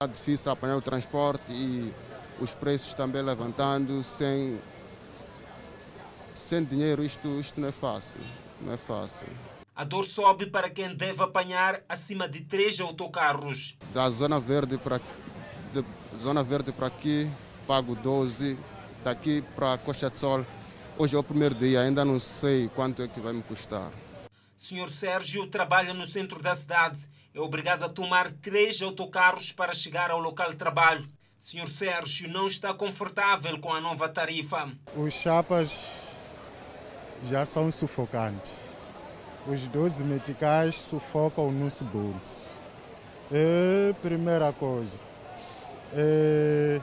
Está difícil apanhar o transporte e os preços também levantando sem, sem dinheiro. Isto, isto não é fácil. Não é fácil. A dor sobe para quem deve apanhar acima de três autocarros. Da Zona Verde para de Zona Verde para aqui, pago 12. Daqui para Costa de Sol, hoje é o primeiro dia, ainda não sei quanto é que vai me custar. Senhor Sérgio trabalha no centro da cidade. É obrigado a tomar três autocarros para chegar ao local de trabalho. Senhor Sérgio não está confortável com a nova tarifa. Os chapas já são sufocantes. Os 12 meticais sufocam o nosso bolso. É, primeira coisa. É,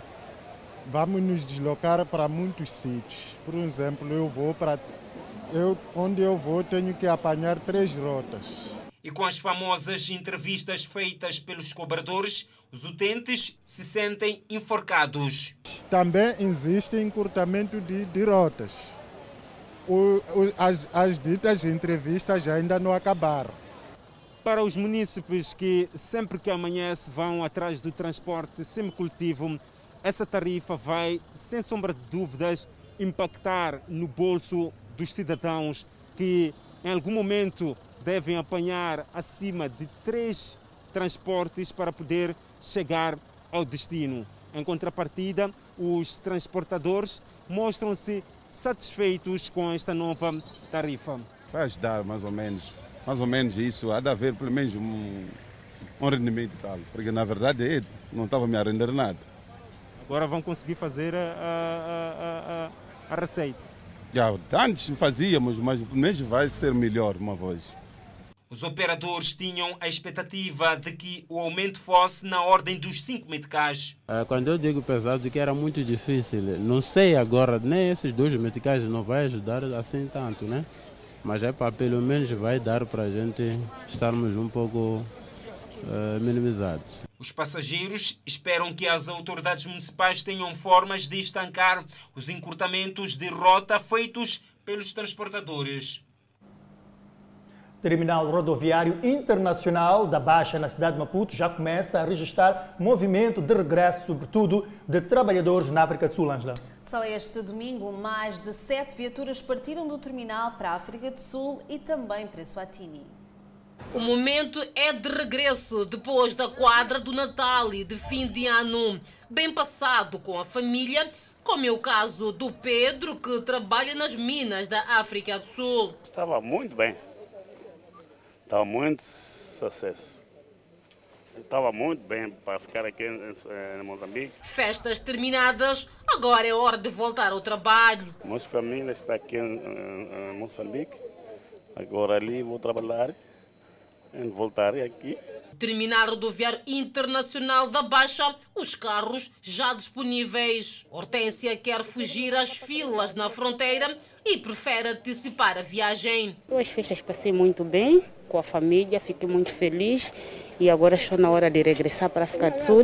vamos nos deslocar para muitos sítios. Por exemplo, eu vou para. Eu, onde eu vou, tenho que apanhar três rotas. E com as famosas entrevistas feitas pelos cobradores, os utentes se sentem enforcados. Também existe encurtamento de, de rotas. O, o, as, as ditas entrevistas ainda não acabaram. Para os munícipes que sempre que amanhece vão atrás do transporte semicultivo, essa tarifa vai, sem sombra de dúvidas, impactar no bolso dos cidadãos que em algum momento devem apanhar acima de três transportes para poder chegar ao destino. Em contrapartida, os transportadores mostram-se satisfeitos com esta nova tarifa. Vai ajudar mais ou menos, mais ou menos isso, há de haver pelo menos um, um rendimento e tal, porque na verdade não estava me a render nada. Agora vão conseguir fazer a, a, a, a receita. Já, antes fazíamos, mas pelo menos vai ser melhor uma vez. Os operadores tinham a expectativa de que o aumento fosse na ordem dos 5 meticais. Quando eu digo pesado, que era muito difícil. Não sei agora, nem esses dois meticais não vai ajudar assim tanto, né? Mas é para pelo menos vai dar para a gente estarmos um pouco uh, minimizados. Os passageiros esperam que as autoridades municipais tenham formas de estancar os encurtamentos de rota feitos pelos transportadores. Terminal Rodoviário Internacional da Baixa, na cidade de Maputo, já começa a registrar movimento de regresso, sobretudo de trabalhadores na África do Sul, Angela. Só este domingo, mais de sete viaturas partiram do terminal para a África do Sul e também para Swatini. O momento é de regresso depois da quadra do Natal e de fim de ano, bem passado com a família, como é o caso do Pedro, que trabalha nas minas da África do Sul. Estava muito bem. Estava muito sucesso. Estava muito bem para ficar aqui em, em, Moçambique. Festas terminadas, agora é hora de voltar ao trabalho. Nossa família está aqui em, em, em Moçambique. Agora ali vou trabalhar, em voltar aqui. Terminal rodoviário internacional da Baixa, os carros já disponíveis. Hortência quer fugir às filas na fronteira e prefere antecipar a viagem. As festas passei muito bem com a família, fiquei muito feliz e agora estou na hora de regressar para ficar de Sul.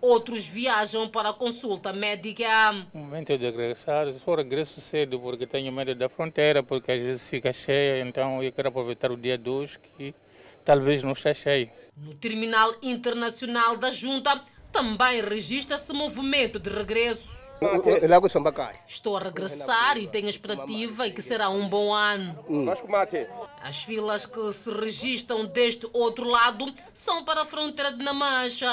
Outros viajam para a consulta médica. O momento de regressar, só regresso cedo porque tenho medo da fronteira, porque às vezes fica cheia, então eu quero aproveitar o dia 2 que talvez não esteja cheio. No terminal internacional da Junta também registra-se movimento de regresso. Estou a regressar e tenho a expectativa que será um bom ano. As filas que se registram deste outro lado são para a fronteira de Namancha.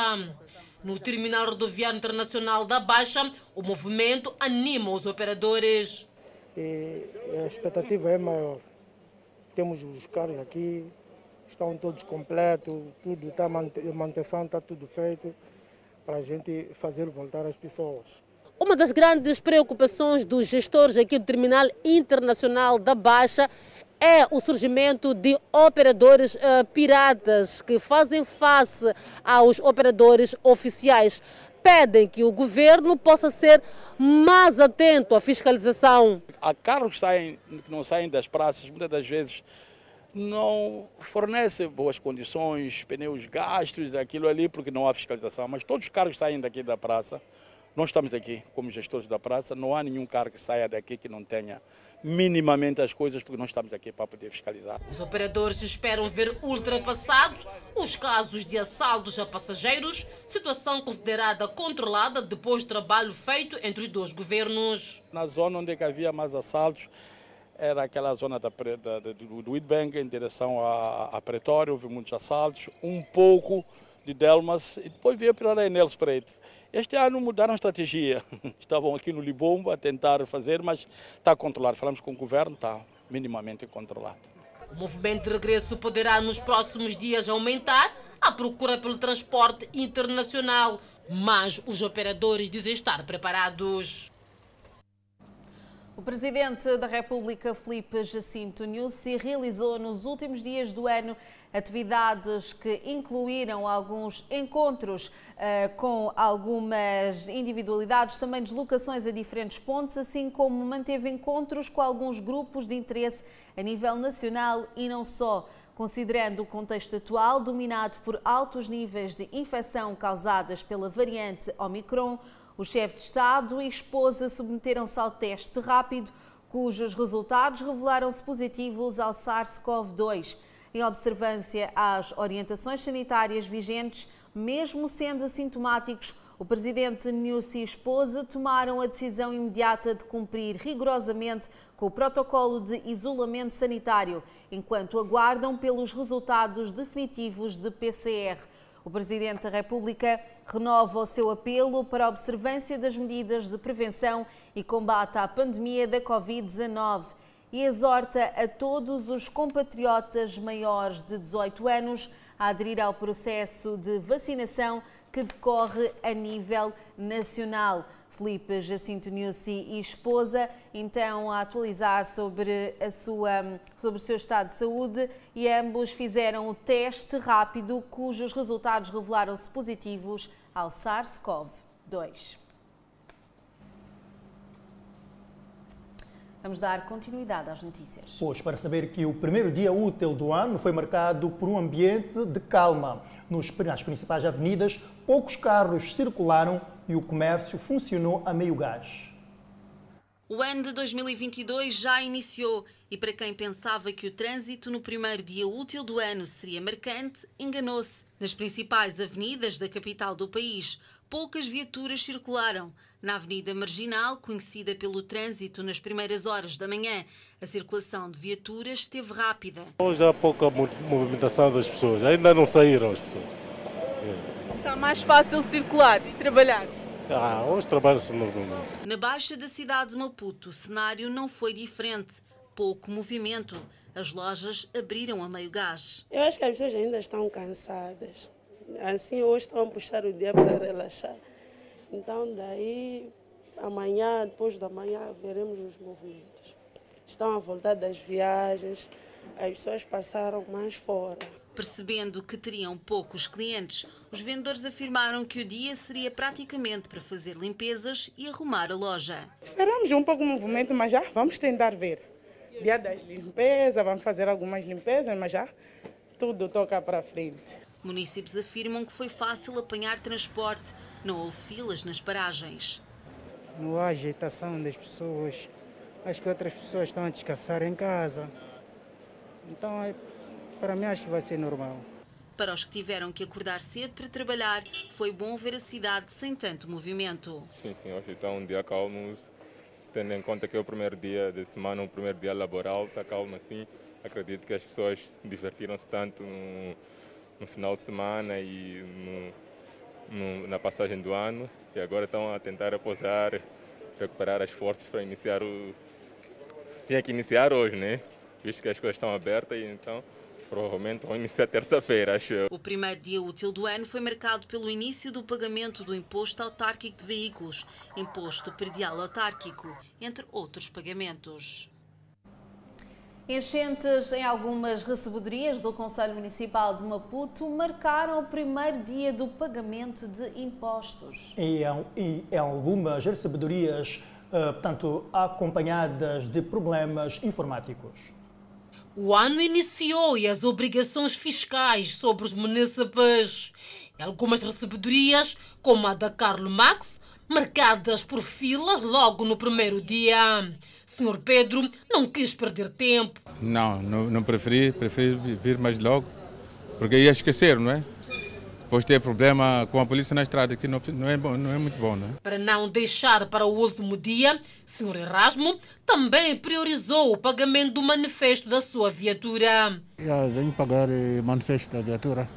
No terminal rodoviário internacional da Baixa, o movimento anima os operadores. E a expectativa é maior. Temos os carros aqui, estão todos completos, tudo está, a manutenção está tudo feito para a gente fazer voltar as pessoas. Uma das grandes preocupações dos gestores aqui do Terminal Internacional da Baixa é o surgimento de operadores uh, piratas que fazem face aos operadores oficiais. Pedem que o governo possa ser mais atento à fiscalização. Há carros que, saem, que não saem das praças, muitas das vezes não fornecem boas condições, pneus gastos, aquilo ali, porque não há fiscalização. Mas todos os carros saem daqui da praça Nós estamos aqui como gestores da praça, não há nenhum carro que saia daqui que não tenha minimamente as coisas, porque nós estamos aqui para poder fiscalizar. Os operadores esperam ver ultrapassados os casos de assaltos a passageiros, situação considerada controlada depois do trabalho feito entre os dois governos. Na zona onde é havia mais assaltos, era aquela zona da, da, do, do em direção a, a Pretório, houve muitos assaltos, um pouco de Delmas e depois veio para Enel Espreito. Este ano mudaram a estratégia. Estavam aqui no Libombo a tentar fazer, mas está controlado. Falamos com o governo, está minimamente controlado. O movimento de regresso poderá nos próximos dias aumentar a procura pelo transporte internacional, mas os operadores dizem estar preparados. O presidente da República, Felipe Jacinto Nussi, realizou nos últimos dias do ano atividades que incluíram alguns encontros uh, com algumas individualidades, também deslocações a diferentes pontos, assim como manteve encontros com alguns grupos de interesse a nível nacional e não só. Considerando o contexto atual, dominado por altos níveis de infecção causadas pela variante Omicron, o chefe de Estado e esposa submeteram-se ao teste rápido, cujos resultados revelaram-se positivos ao SARS-CoV-2 em observância às orientações sanitárias vigentes, mesmo sendo assintomáticos, o presidente Nussi e esposa tomaram a decisão imediata de cumprir rigorosamente com o protocolo de isolamento sanitário, enquanto aguardam pelos resultados definitivos de PCR. O Presidente da República renova o seu apelo para a observância das medidas de prevenção e combate à pandemia da Covid-19 e exorta a todos os compatriotas maiores de 18 anos a aderir ao processo de vacinação que decorre a nível nacional. Felipe Jacinto Nussi e esposa, então a atualizar sobre, a sua, sobre o seu estado de saúde e ambos fizeram o teste rápido cujos resultados revelaram-se positivos ao SARS-CoV-2. Vamos dar continuidade às notícias. Pois, para saber que o primeiro dia útil do ano foi marcado por um ambiente de calma. Nos, nas principais avenidas, poucos carros circularam e o comércio funcionou a meio gás. O ano de 2022 já iniciou e para quem pensava que o trânsito no primeiro dia útil do ano seria marcante, enganou-se. Nas principais avenidas da capital do país, poucas viaturas circularam. Na Avenida Marginal, conhecida pelo trânsito nas primeiras horas da manhã, a circulação de viaturas esteve rápida. Hoje há pouca movimentação das pessoas, ainda não saíram as pessoas. Está mais fácil circular e trabalhar. Ah, hoje trabalha-se normalmente. Na Baixa da cidade de Maputo, o cenário não foi diferente. Pouco movimento. As lojas abriram a meio gás. Eu acho que as pessoas ainda estão cansadas. Assim, hoje estão a puxar o dia para relaxar. Então, daí, amanhã, depois da manhã, veremos os movimentos. Estão a voltar das viagens, as pessoas passaram mais fora. Percebendo que teriam poucos clientes, os vendedores afirmaram que o dia seria praticamente para fazer limpezas e arrumar a loja. Esperamos um pouco de movimento, mas já vamos tentar ver. Dia das limpezas, vamos fazer algumas limpezas, mas já tudo toca para frente. Municípios afirmam que foi fácil apanhar transporte, não houve filas nas paragens. Não há agitação das pessoas, acho que outras pessoas estão a descansar em casa. Então, é, para mim, acho que vai ser normal. Para os que tiveram que acordar cedo para trabalhar, foi bom ver a cidade sem tanto movimento. Sim, sim, hoje está um dia calmo, tendo em conta que é o primeiro dia da semana, o primeiro dia laboral, está calmo assim. Acredito que as pessoas divertiram-se tanto no no final de semana e no, no, na passagem do ano e agora estão a tentar repousar, recuperar as forças para iniciar o. Tinha que iniciar hoje, né? Visto que as coisas estão abertas e então provavelmente vão iniciar terça-feira, acho eu. O primeiro dia útil do ano foi marcado pelo início do pagamento do imposto autárquico de veículos, imposto perdial autárquico, entre outros pagamentos. Enchentes em algumas recebedorias do Conselho Municipal de Maputo marcaram o primeiro dia do pagamento de impostos. E em, em algumas recebedorias, uh, portanto, acompanhadas de problemas informáticos. O ano iniciou e as obrigações fiscais sobre os municípios. Em algumas recebedorias, como a da Carlo Max, marcadas por filas logo no primeiro dia. Senhor Pedro não quis perder tempo. Não, não, não preferi, preferi vir mais logo, porque ia esquecer, não é? Depois ter problema com a polícia na estrada, que não, não, é, bom, não é muito bom, não é? Para não deixar para o último dia, Sr. Erasmo também priorizou o pagamento do manifesto da sua viatura. Já venho pagar o manifesto da viatura.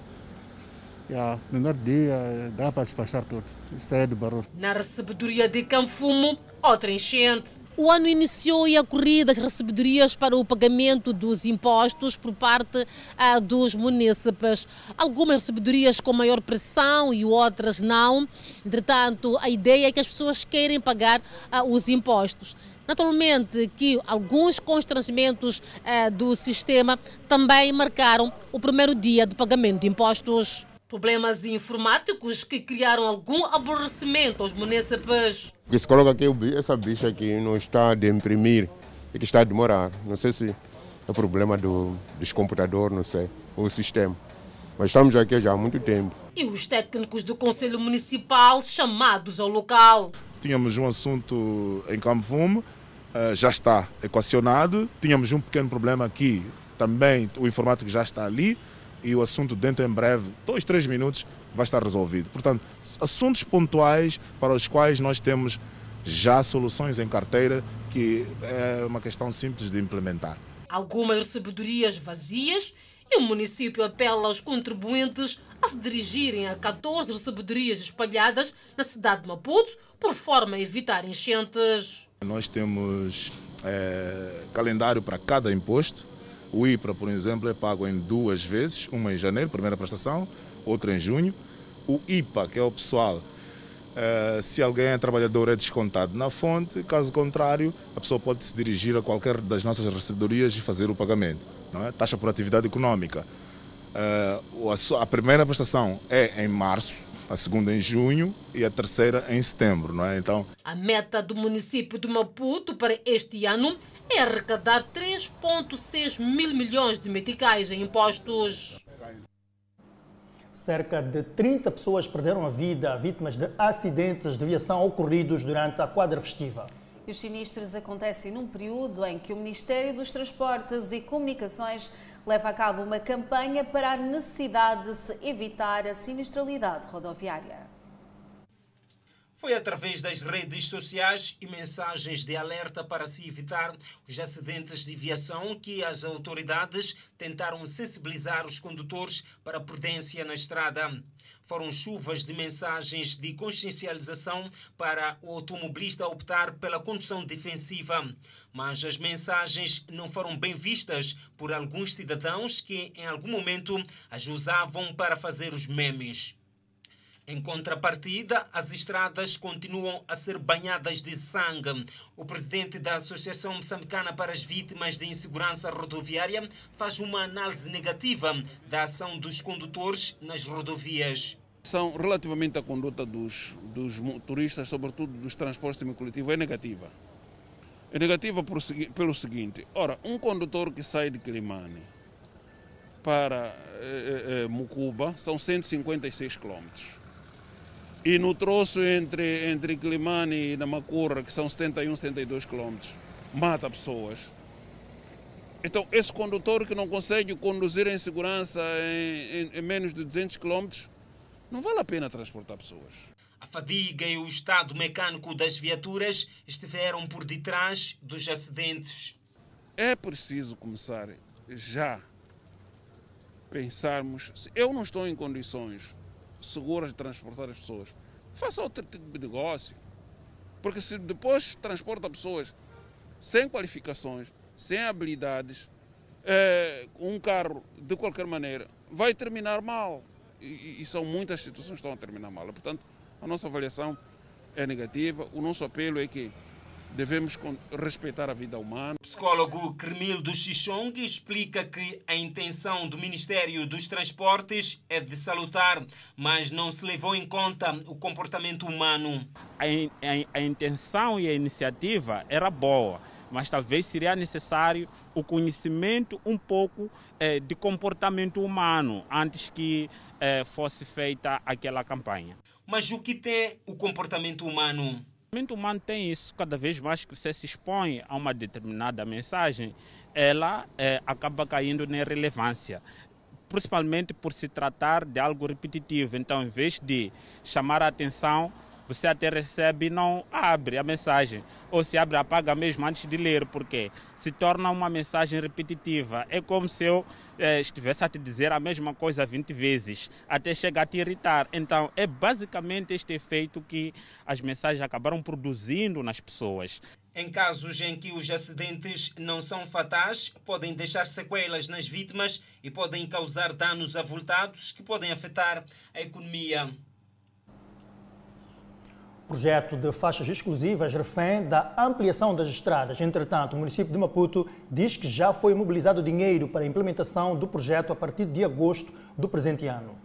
Já, primeiro dia, dá para se passar tudo. Isso é do barulho. Na recebedoria de Canfumo, outra enchente. O ano iniciou e a corrida das recebedorias para o pagamento dos impostos por parte ah, dos munícipes. Algumas recebedorias com maior pressão e outras não. Entretanto, a ideia é que as pessoas querem pagar ah, os impostos. Naturalmente que alguns constrangimentos ah, do sistema também marcaram o primeiro dia de pagamento de impostos. Problemas informáticos que criaram algum aborrecimento aos munícipes. O que se coloca aqui, essa bicha aqui não está de imprimir e que está a demorar. Não sei se é problema do, dos computadores, não sei, ou o sistema. Mas estamos aqui já há muito tempo. E os técnicos do Conselho Municipal chamados ao local. Tínhamos um assunto em Campo Fumo, eh, já está equacionado. Tínhamos um pequeno problema aqui, também o informático já está ali e o assunto dentro em breve, dois, três minutos, vai estar resolvido. Portanto, assuntos pontuais para os quais nós temos já soluções em carteira, que é uma questão simples de implementar. Algumas recebedorias vazias e o município apela aos contribuintes a se dirigirem a 14 recebedorias espalhadas na cidade de Maputo, por forma a evitar enchentes. Nós temos é, calendário para cada imposto o IPRA, por exemplo, é pago em duas vezes, uma em janeiro, primeira prestação, outra em junho. O IPA, que é o pessoal, eh, se alguém é trabalhador, é descontado na fonte, caso contrário, a pessoa pode se dirigir a qualquer das nossas recebedorias e fazer o pagamento. É? Taxa por atividade econômica. Eh, a primeira prestação é em março, a segunda em junho e a terceira em setembro, não é? Então, a meta do município de Maputo para este ano é arrecadar 3,6 mil milhões de meticais em impostos. Cerca de 30 pessoas perderam a vida vítimas de acidentes de aviação ocorridos durante a quadra festiva. E os sinistros acontecem num período em que o Ministério dos Transportes e Comunicações leva a cabo uma campanha para a necessidade de se evitar a sinistralidade rodoviária. Foi através das redes sociais e mensagens de alerta para se evitar os acidentes de viação que as autoridades tentaram sensibilizar os condutores para prudência na estrada. Foram chuvas de mensagens de consciencialização para o automobilista optar pela condução defensiva. Mas as mensagens não foram bem vistas por alguns cidadãos que, em algum momento, as usavam para fazer os memes. Em contrapartida, as estradas continuam a ser banhadas de sangue. O presidente da Associação Moçambicana para as Vítimas de Insegurança Rodoviária faz uma análise negativa da ação dos condutores nas rodovias. São relativamente à conduta dos, dos motoristas, sobretudo dos transportes semicoletivos, é negativa. É negativa por, pelo seguinte: ora, um condutor que sai de Quilimane para eh, eh, Mucuba são 156 quilômetros e no troço entre, entre Climane e Namacurra, que são 71, 72 quilômetros, mata pessoas. Então, esse condutor que não consegue conduzir em segurança em, em, em menos de 200 quilômetros, não vale a pena transportar pessoas. A fadiga e o estado mecânico das viaturas estiveram por detrás dos acidentes. É preciso começar já pensarmos, se eu não estou em condições seguras de transportar as pessoas. Faça outro tipo de negócio. Porque se depois transporta pessoas sem qualificações, sem habilidades, é, um carro de qualquer maneira vai terminar mal. E, e, são muitas situações que estão a terminar mal. Portanto, a nossa avaliação é negativa. O nosso apelo é que devemos respeitar a vida humana. O psicólogo Cremildo Xixong explica que a intenção do Ministério dos Transportes é de salutar, mas não se levou em conta o comportamento humano. A, a, a intenção e a iniciativa era boa, mas talvez seria necessário o conhecimento um pouco eh, de comportamento humano antes que eh, fosse feita aquela campanha. Mas o que tem o comportamento humano? Comportamento humano tem isso. Cada vez mais que você se expõe a uma determinada mensagem, ela é, acaba caindo na irrelevância principalmente por se tratar de algo repetitivo. Então, em vez de chamar a atenção, você até recebe e não abre a mensagem. Ou se abre, apaga mesmo antes de ler, porque se torna uma mensagem repetitiva. É como se eu eh, estivesse a te dizer a mesma coisa 20 vezes, até chegar a te irritar. Então, é basicamente este efeito que as mensagens acabaram produzindo nas pessoas. Em casos em que os acidentes não são fatais, podem deixar sequelas nas vítimas e podem causar danos avultados que podem afetar a economia. Projeto de faixas exclusivas refém da ampliação das estradas. Entretanto, o município de Maputo diz que já foi mobilizado dinheiro para a implementação do projeto a partir de agosto do presente ano.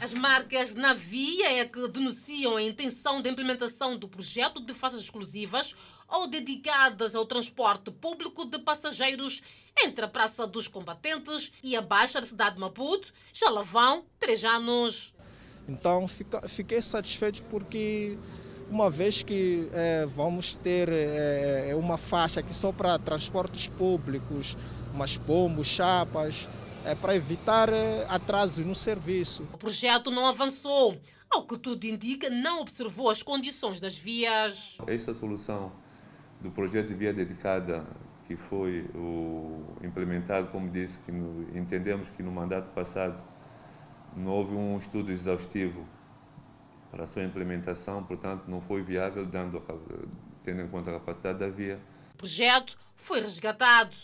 As marcas na via é que denunciam a intenção de implementação do projeto de faixas exclusivas ou dedicadas ao transporte público de passageiros entre a Praça dos Combatentes e a Baixa cidade de Maputo. Já lá vão três anos. Então fica, fiquei satisfeito porque uma vez que é, vamos ter é, uma faixa aqui só para transportes públicos, umas pombos, chapas, é para evitar atrasos no serviço. O projeto não avançou. Ao que tudo indica, não observou as condições das vias. Esta solução do projeto de via dedicada que foi o, implementado, como disse, que no, entendemos que no mandato passado não houve um estudo exaustivo para a sua implementação, portanto, não foi viável, dando, tendo em conta a capacidade da via. O projeto foi resgatado.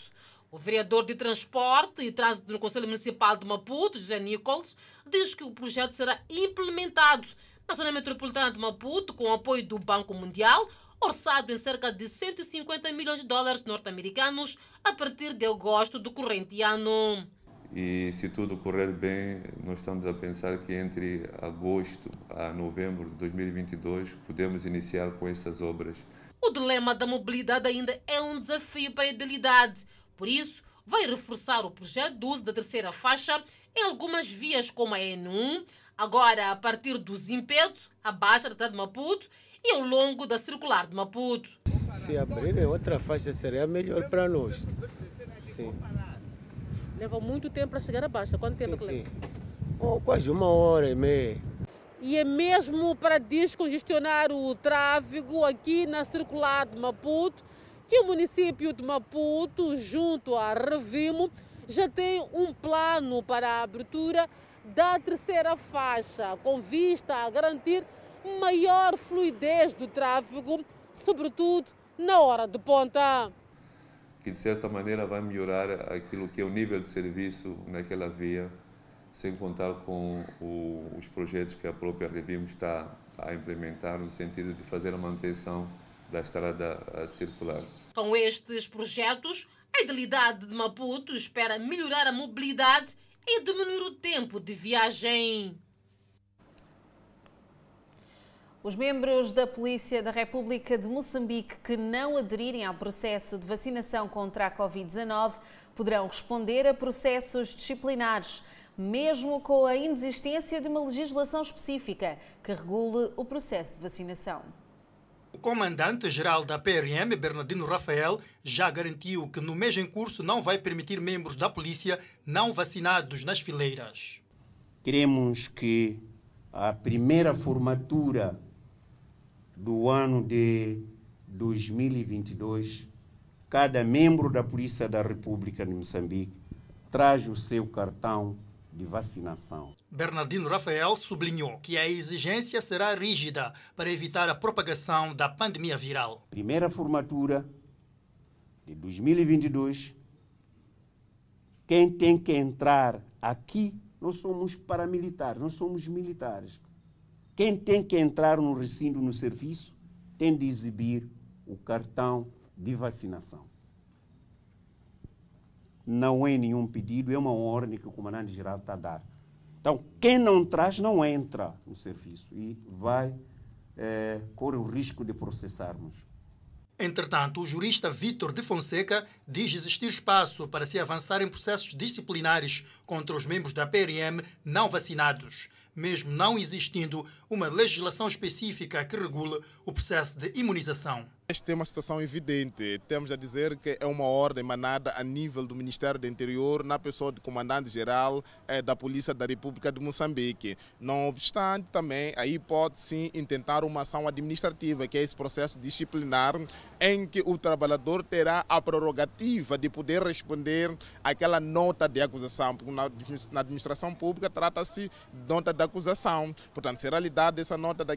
O vereador de Transporte e Trânsito no Conselho Municipal de Maputo, José Nichols, diz que o projeto será implementado na zona metropolitana de Maputo com o apoio do Banco Mundial, orçado em cerca de 150 milhões de dólares norte-americanos a partir de agosto do corrente ano. E se tudo correr bem, nós estamos a pensar que entre agosto a novembro de 2022 podemos iniciar com essas obras. O dilema da mobilidade ainda é um desafio para a idilidade. Por isso, vai reforçar o projeto do uso da terceira faixa em algumas vias como a N1, agora a partir do Zimpeto, abaixo da cidade de Maputo e ao longo da circular de Maputo. Se abrirem outra faixa seria melhor para nós. Sim. Leva muito tempo para chegar a Baixa. Quanto tempo sim, que leva? Oh, quase uma hora e meia. E é mesmo para descongestionar o tráfego aqui na circular de Maputo que o município de Maputo, junto à Revimo, já tem um plano para a abertura da terceira faixa, com vista a garantir maior fluidez do tráfego, sobretudo na hora de ponta que de certa maneira vai melhorar aquilo que é o nível de serviço naquela via, sem contar com o, os projetos que a própria Revimo está a implementar no sentido de fazer a manutenção da estrada circular. Com estes projetos, a Idilidade de Maputo espera melhorar a mobilidade e diminuir o tempo de viagem. Os membros da Polícia da República de Moçambique que não aderirem ao processo de vacinação contra a Covid-19 poderão responder a processos disciplinares, mesmo com a inexistência de uma legislação específica que regule o processo de vacinação. O comandante-geral da PRM, Bernardino Rafael, já garantiu que no mês em curso não vai permitir membros da polícia não vacinados nas fileiras. Queremos que a primeira formatura do ano de 2022, cada membro da Polícia da República de Moçambique traz o seu cartão de vacinação. Bernardino Rafael sublinhou que a exigência será rígida para evitar a propagação da pandemia viral. Primeira formatura de 2022, quem tem que entrar aqui, nós somos paramilitares, nós somos militares. Quem tem que entrar no recinto, no serviço, tem de exibir o cartão de vacinação. Não é nenhum pedido, é uma ordem que o comandante-geral está a dar. Então, quem não traz, não entra no serviço e vai é, correr o risco de processarmos. Entretanto, o jurista Vítor de Fonseca diz existir espaço para se avançar em processos disciplinares contra os membros da PRM não vacinados, mesmo não existindo uma legislação específica que regule o processo de imunização. Este tem uma situação evidente. Temos a dizer que é uma ordem emanada a nível do Ministério do Interior, na pessoa do Comandante-Geral eh, da Polícia da República de Moçambique. Não obstante, também aí pode sim intentar uma ação administrativa, que é esse processo disciplinar, em que o trabalhador terá a prerrogativa de poder responder àquela nota de acusação, porque na administração pública trata-se de nota de acusação. Portanto, será lhe dada essa nota de,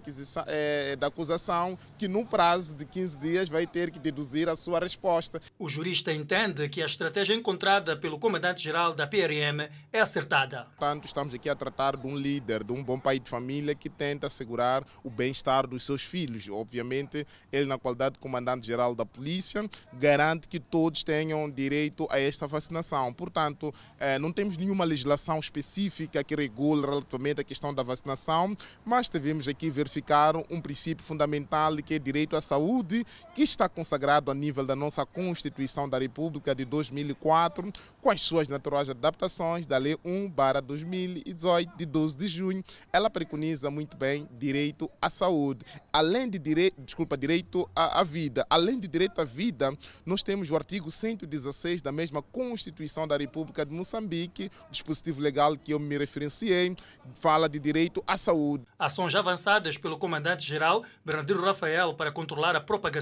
eh, de acusação que, no prazo de 15 dias vai ter que deduzir a sua resposta. O jurista entende que a estratégia encontrada pelo comandante-geral da PRM é acertada. Portanto, estamos aqui a tratar de um líder, de um bom pai de família que tenta assegurar o bem-estar dos seus filhos. Obviamente, ele, na qualidade de comandante-geral da polícia, garante que todos tenham direito a esta vacinação. Portanto, eh, não temos nenhuma legislação específica que regule relativamente a questão da vacinação, mas devemos aqui verificar um princípio fundamental que é direito à saúde que está consagrado a nível da nossa Constituição da República de 2004, com as suas naturais adaptações da Lei 1/2018 de 12 de junho. Ela preconiza muito bem direito à saúde, além de direito, desculpa, direito à, à vida. Além de direito à vida, nós temos o artigo 116 da mesma Constituição da República de Moçambique, dispositivo legal que eu me referenciei, fala de direito à saúde. Ações avançadas pelo comandante-geral Bernardino Rafael para controlar a propagação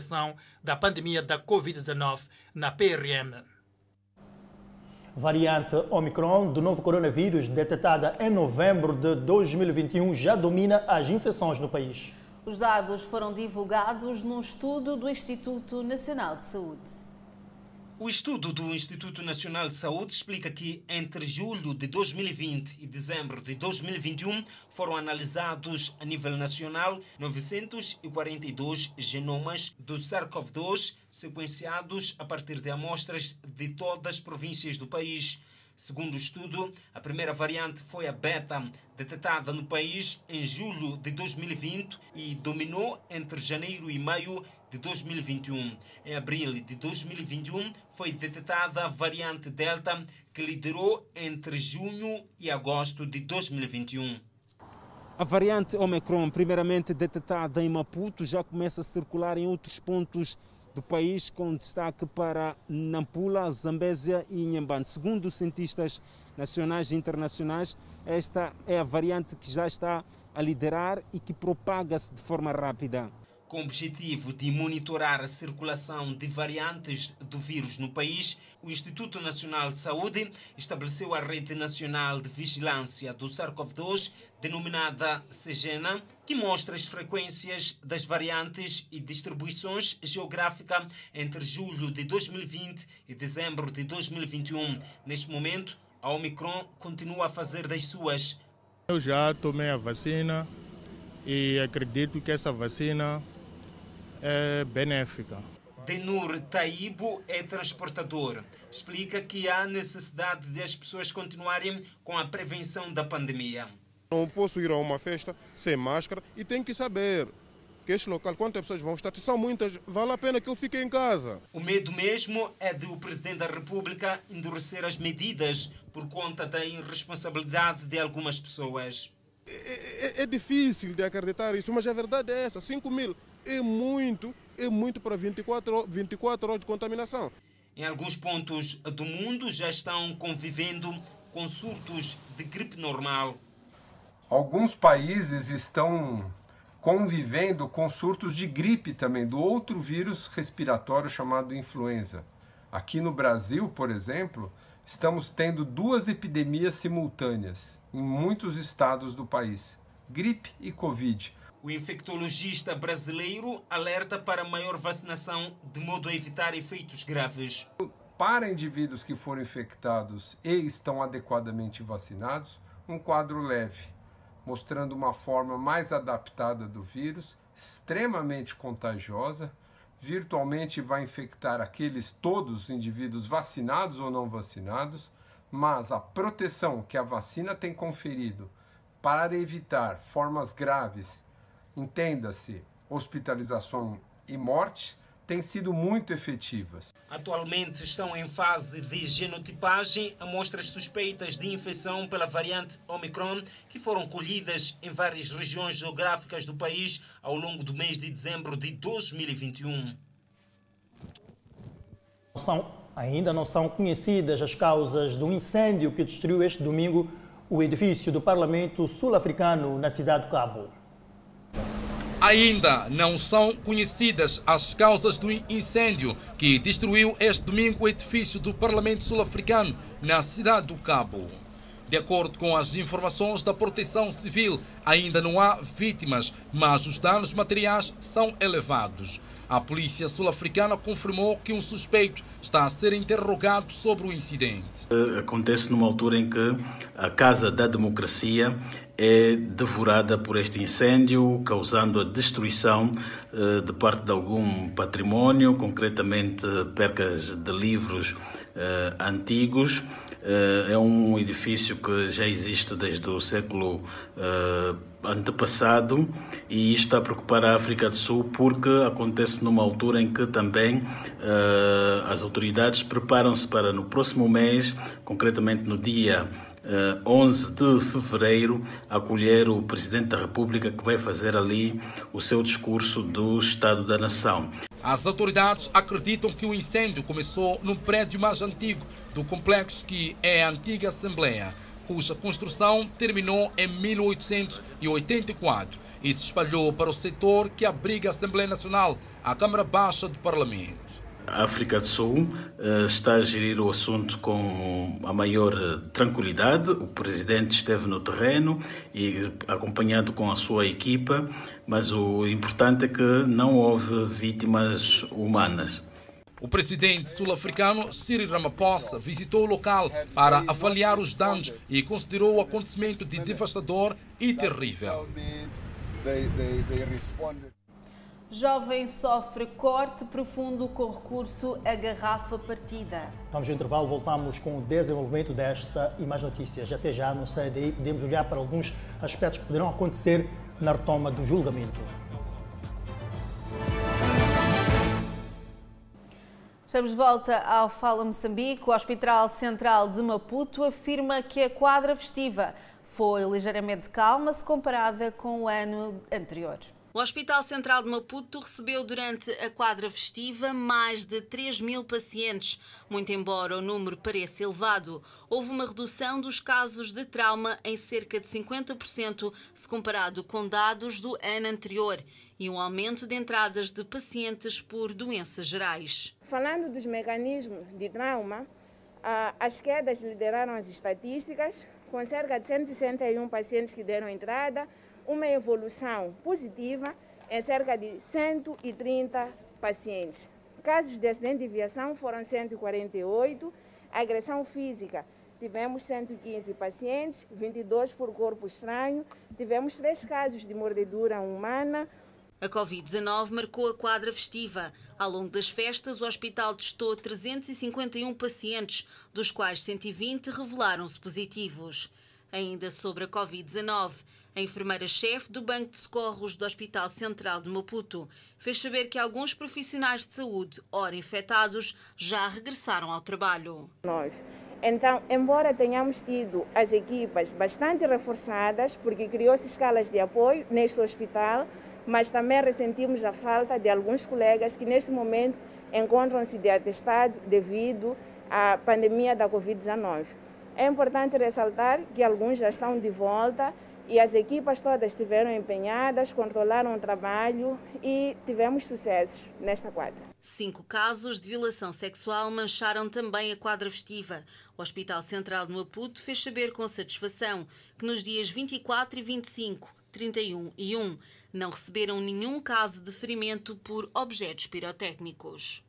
da pandemia da Covid-19 na PRM. Variante Omicron do novo coronavírus, detectada em novembro de 2021, já domina as infecções no país. Os dados foram divulgados num estudo do Instituto Nacional de Saúde. O estudo do Instituto Nacional de Saúde explica que entre julho de 2020 e dezembro de 2021 foram analisados a nível nacional 942 genomas do SARS-CoV-2 sequenciados a partir de amostras de todas as províncias do país. Segundo o estudo, a primeira variante foi a beta, detectada no país em julho de 2020 e dominou entre janeiro e maio de 2021. Em abril de 2021, foi detectada a variante Delta, que liderou entre junho e agosto de 2021. A variante Omicron, primeiramente detectada em Maputo, já começa a circular em outros pontos do país, com destaque para Nampula, Zambésia e Inhambane. Segundo cientistas nacionais e internacionais, esta é a variante que já está a liderar e que propaga-se de forma rápida com o objetivo de monitorar a circulação de variantes do vírus no país, o Instituto Nacional de Saúde estabeleceu a Rede Nacional de Vigilância do SARS-CoV-2, denominada SEGENA, que mostra as frequências das variantes e distribuições geográfica entre julho de 2020 e dezembro de 2021. Neste momento, a Omicron continua a fazer das suas. Eu já tomei a vacina e acredito que essa vacina é benéfica. Denur Taibo é transportador. Explica que há necessidade de as pessoas continuarem com a prevenção da pandemia. Não posso ir a uma festa sem máscara e tenho que saber que este local, quantas pessoas vão estar, se são muitas, vale a pena que eu fique em casa. O medo mesmo é de o Presidente da República endurecer as medidas por conta da irresponsabilidade de algumas pessoas. É, é, é difícil de acreditar isso, mas a verdade é essa: 5 mil é muito, é muito para 24, 24 horas de contaminação. Em alguns pontos do mundo já estão convivendo com surtos de gripe normal. Alguns países estão convivendo com surtos de gripe também, do outro vírus respiratório chamado influenza. Aqui no Brasil, por exemplo, estamos tendo duas epidemias simultâneas em muitos estados do país: gripe e Covid. O infectologista brasileiro alerta para maior vacinação de modo a evitar efeitos graves. Para indivíduos que foram infectados e estão adequadamente vacinados, um quadro leve, mostrando uma forma mais adaptada do vírus, extremamente contagiosa, virtualmente vai infectar aqueles todos os indivíduos vacinados ou não vacinados, mas a proteção que a vacina tem conferido para evitar formas graves entenda-se hospitalização e morte, têm sido muito efetivas. Atualmente estão em fase de genotipagem amostras suspeitas de infecção pela variante Omicron que foram colhidas em várias regiões geográficas do país ao longo do mês de dezembro de 2021. São, ainda não são conhecidas as causas do incêndio que destruiu este domingo o edifício do Parlamento Sul-Africano na cidade do Cabo. Ainda não são conhecidas as causas do incêndio que destruiu este domingo o edifício do Parlamento Sul-Africano na cidade do Cabo. De acordo com as informações da Proteção Civil, ainda não há vítimas, mas os danos materiais são elevados. A polícia sul-africana confirmou que um suspeito está a ser interrogado sobre o incidente. Acontece numa altura em que a Casa da Democracia é devorada por este incêndio, causando a destruição eh, de parte de algum património, concretamente percas de livros eh, antigos. Eh, é um edifício que já existe desde o século antepassado e isto está a preocupar a África do Sul porque acontece numa altura em que também as autoridades preparam-se para no próximo mês, concretamente no dia 11 de fevereiro, acolher o Presidente da República que vai fazer ali o seu discurso do Estado da Nação. As autoridades acreditam que o incêndio começou no prédio mais antigo do complexo, que é a antiga Assembleia, cuja construção terminou em 1884 e se espalhou para o setor que abriga a Assembleia Nacional, a Câmara Baixa do Parlamento. A África do Sul uh, está a gerir o assunto com a maior uh, tranquilidade. O presidente esteve no terreno e acompanhado com a sua equipa, mas o importante é que não houve vítimas humanas. O presidente sul-africano Cyril Ramaphosa visitou o local para avaliar os danos e considerou o acontecimento de devastador e terrível. Jovem sofre corte profundo com recurso à garrafa partida. Vamos ao intervalo, voltamos com o desenvolvimento desta e mais notícias. Até já no CDI podemos olhar para alguns aspectos que poderão acontecer na retoma do julgamento. Estamos de volta ao Fala Moçambique. O Hospital Central de Maputo afirma que a quadra festiva foi ligeiramente calma se comparada com o ano anterior. O Hospital Central de Maputo recebeu durante a quadra festiva mais de 3 mil pacientes. Muito embora o número pareça elevado, houve uma redução dos casos de trauma em cerca de 50% se comparado com dados do ano anterior e um aumento de entradas de pacientes por doenças gerais. Falando dos mecanismos de trauma, as quedas lideraram as estatísticas, com cerca de 161 pacientes que deram entrada uma evolução positiva em cerca de 130 pacientes. Casos de acidente de viação foram 148, agressão física tivemos 115 pacientes, 22 por corpo estranho, tivemos três casos de mordedura humana. A Covid-19 marcou a quadra festiva. Ao longo das festas, o hospital testou 351 pacientes, dos quais 120 revelaram-se positivos. Ainda sobre a Covid-19, a enfermeira-chefe do Banco de Socorros do Hospital Central de Maputo fez saber que alguns profissionais de saúde, ora infectados, já regressaram ao trabalho. Nós. Então, embora tenhamos tido as equipas bastante reforçadas, porque criou-se escalas de apoio neste hospital, mas também ressentimos a falta de alguns colegas que neste momento encontram-se de atestado devido à pandemia da Covid-19. É importante ressaltar que alguns já estão de volta e as equipas todas estiveram empenhadas, controlaram o trabalho e tivemos sucessos nesta quadra. Cinco casos de violação sexual mancharam também a quadra festiva. O Hospital Central de Maputo fez saber com satisfação que nos dias 24 e 25, 31 e 1 não receberam nenhum caso de ferimento por objetos pirotécnicos.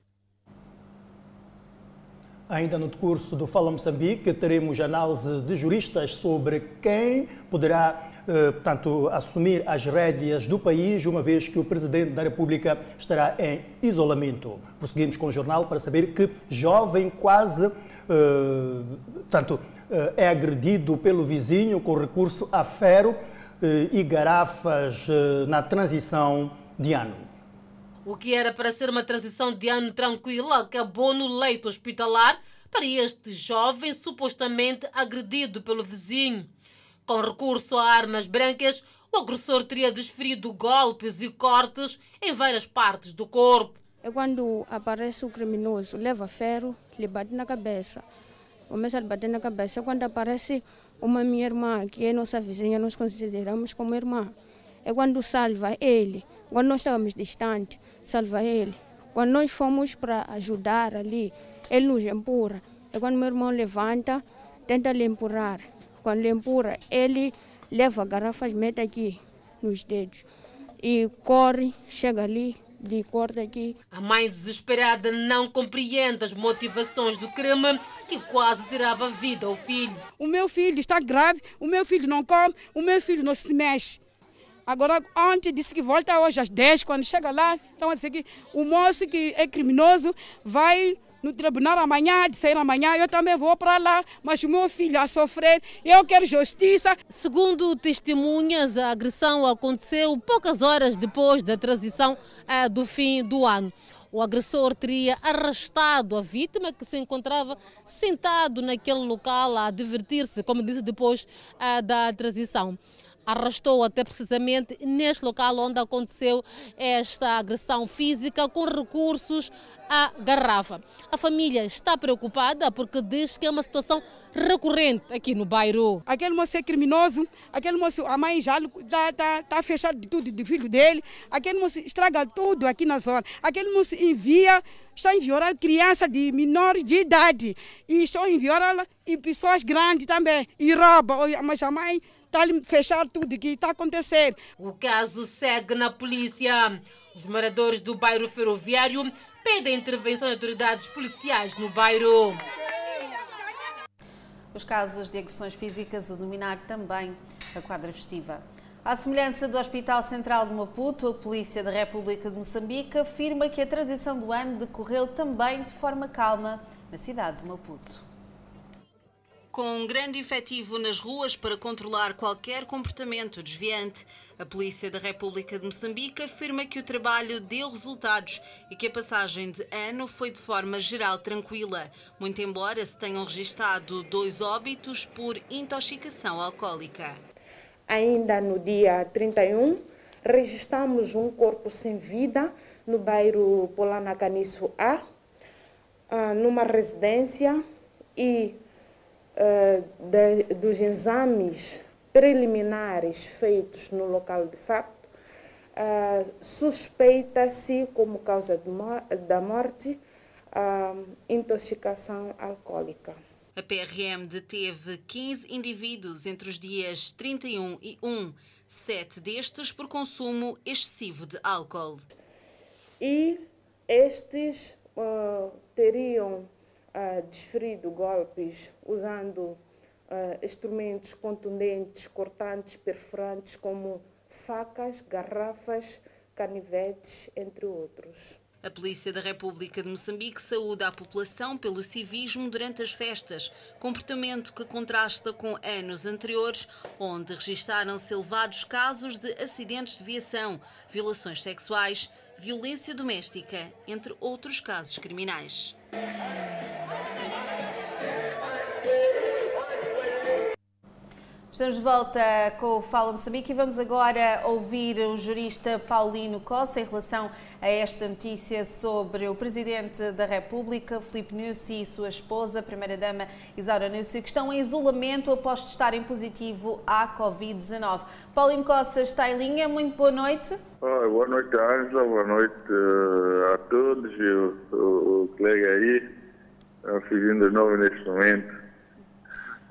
Ainda no curso do Fala Moçambique, teremos análise de juristas sobre quem poderá, eh, portanto, assumir as rédeas do país, uma vez que o Presidente da República estará em isolamento. Prosseguimos com o jornal para saber que jovem quase, eh, portanto, eh, é agredido pelo vizinho com recurso a ferro e garrafas na transição de ano. O que era para ser uma transição de ano tranquila acabou no leito hospitalar para este jovem supostamente agredido pelo vizinho. Com recurso a armas brancas, o agressor teria desferido golpes e cortes em várias partes do corpo. É quando aparece o criminoso, leva ferro, lhe bate na cabeça. Começa a bater na cabeça. É quando aparece uma minha irmã, que é nossa vizinha, nós consideramos como irmã. É quando salva ele. Quando nós estávamos distantes, salva ele. Quando nós fomos para ajudar ali, ele nos empurra. É quando meu irmão levanta, tenta lhe empurrar. Quando lhe empurra, ele leva garrafas, mete aqui nos dedos e corre, chega ali, lhe corta aqui. A mãe desesperada não compreende as motivações do crime que quase tirava a vida ao filho. O meu filho está grave, o meu filho não come, o meu filho não se mexe. Agora, ontem disse que volta hoje às 10, quando chega lá, estão a dizer que o moço que é criminoso vai no tribunal amanhã, de sair amanhã, eu também vou para lá, mas o meu filho a sofrer, eu quero justiça. Segundo testemunhas, a agressão aconteceu poucas horas depois da transição eh, do fim do ano. O agressor teria arrastado a vítima que se encontrava sentado naquele local a divertir-se, como disse depois uh, da transição arrastou até precisamente neste local onde aconteceu esta agressão física com recursos à garrafa. A família está preocupada porque diz que é uma situação recorrente aqui no bairro. Aquele moço é criminoso, aquele moço, a mãe já está tá, tá fechado de tudo, de filho dele, aquele moço estraga tudo aqui na zona, aquele moço envia está enviando crianças de menores de idade e estão enviando e pessoas grandes também e rouba, mas a mãe está a fechar tudo que está a acontecer. O caso segue na polícia. Os moradores do bairro ferroviário pedem a intervenção de autoridades policiais no bairro. Os casos de agressões físicas o dominar também a quadra festiva. À semelhança do Hospital Central de Maputo, a Polícia da República de Moçambique afirma que a transição do ano decorreu também de forma calma na cidade de Maputo com um grande efetivo nas ruas para controlar qualquer comportamento desviante. A Polícia da República de Moçambique afirma que o trabalho deu resultados e que a passagem de ano foi de forma geral tranquila, muito embora se tenham registado dois óbitos por intoxicação alcoólica. Ainda no dia 31, registramos um corpo sem vida no bairro Polana Caniço A, ah, numa residência e uh, de, dos exames preliminares feitos no local de facto, uh, suspeita-se como causa da morte uh, intoxicação alcoólica. A PRM deteve 15 indivíduos entre os dias 31 e 1, sete destes por consumo excessivo de álcool. E estes uh, teriam desferido golpes usando uh, instrumentos contundentes, cortantes, perfurantes, como facas, garrafas, canivetes, entre outros. A Polícia da República de Moçambique saúda a população pelo civismo durante as festas, comportamento que contrasta com anos anteriores, onde registaram-se elevados casos de acidentes de viação, violações sexuais, violência doméstica, entre outros casos criminais. あっなんだ? Estamos de volta com o Fala Moçambique e vamos agora ouvir o jurista Paulino Costa em relação a esta notícia sobre o Presidente da República, Filipe Nussi, e sua esposa, a Primeira-Dama Isaura Nussi, que estão em isolamento após testarem positivo à Covid-19. Paulino Costa está em linha, muito boa noite. Oh, boa noite, Ângela, boa noite uh, a todos e o, o, o colega aí, uh, de novo neste momento.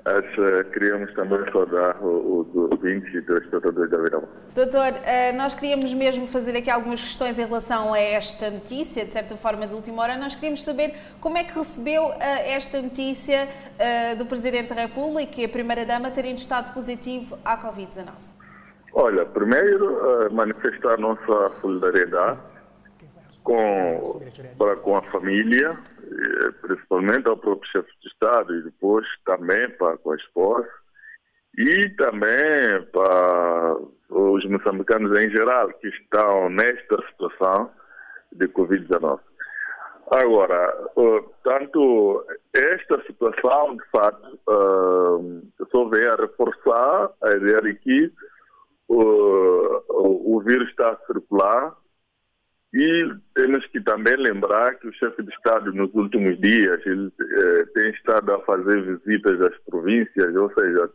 Acho, queríamos também saudar o, o, o 22 tratadores da Verão. Doutor, eh, nós queríamos mesmo fazer aqui algumas questões em relação a esta notícia, de certa forma de última hora. Nós queríamos saber como é que recebeu eh, esta notícia eh, do Presidente da República e a Primeira-Dama terem estado positivo à Covid-19. Olha, primeiro manifestar nossa solidariedade com, para com a família, eh, principalmente ao próprio chefe de Estado e depois também para com a esposa e também para os moçambicanos em geral que estão nesta situação de Covid-19. Agora, uh, tanto esta situação, de fato, uh, só vem a reforçar a ideia de que o vírus está a circular e temos que também lembrar que o chefe de Estado, nos últimos dias, ele eh, tem estado a fazer visitas às províncias, ou seja,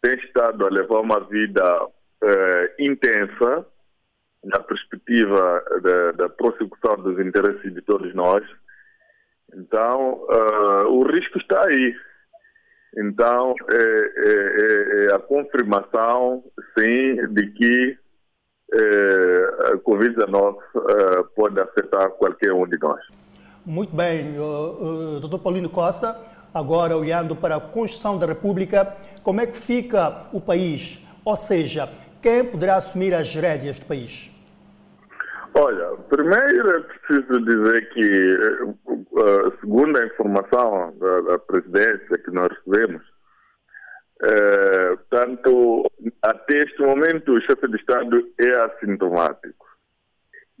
tem estado a levar uma vida eh, intensa na perspectiva da, da prossecução dos interesses de todos nós. Então, uh, o risco está aí. Então, é, é, é, a confirmação, sim, de que é, a Covid-19 é, pode afetar qualquer um de nós. Muito bem, uh, uh, doutor Paulino Costa, agora olhando para a Constituição da República, como é que fica o país? Ou seja, quem poderá assumir as rédeas do país? Olha, primeiro é preciso dizer que, uh, segundo a informação da, da presidência que nós recebemos, uh, tanto até este momento o chefe de Estado é assintomático.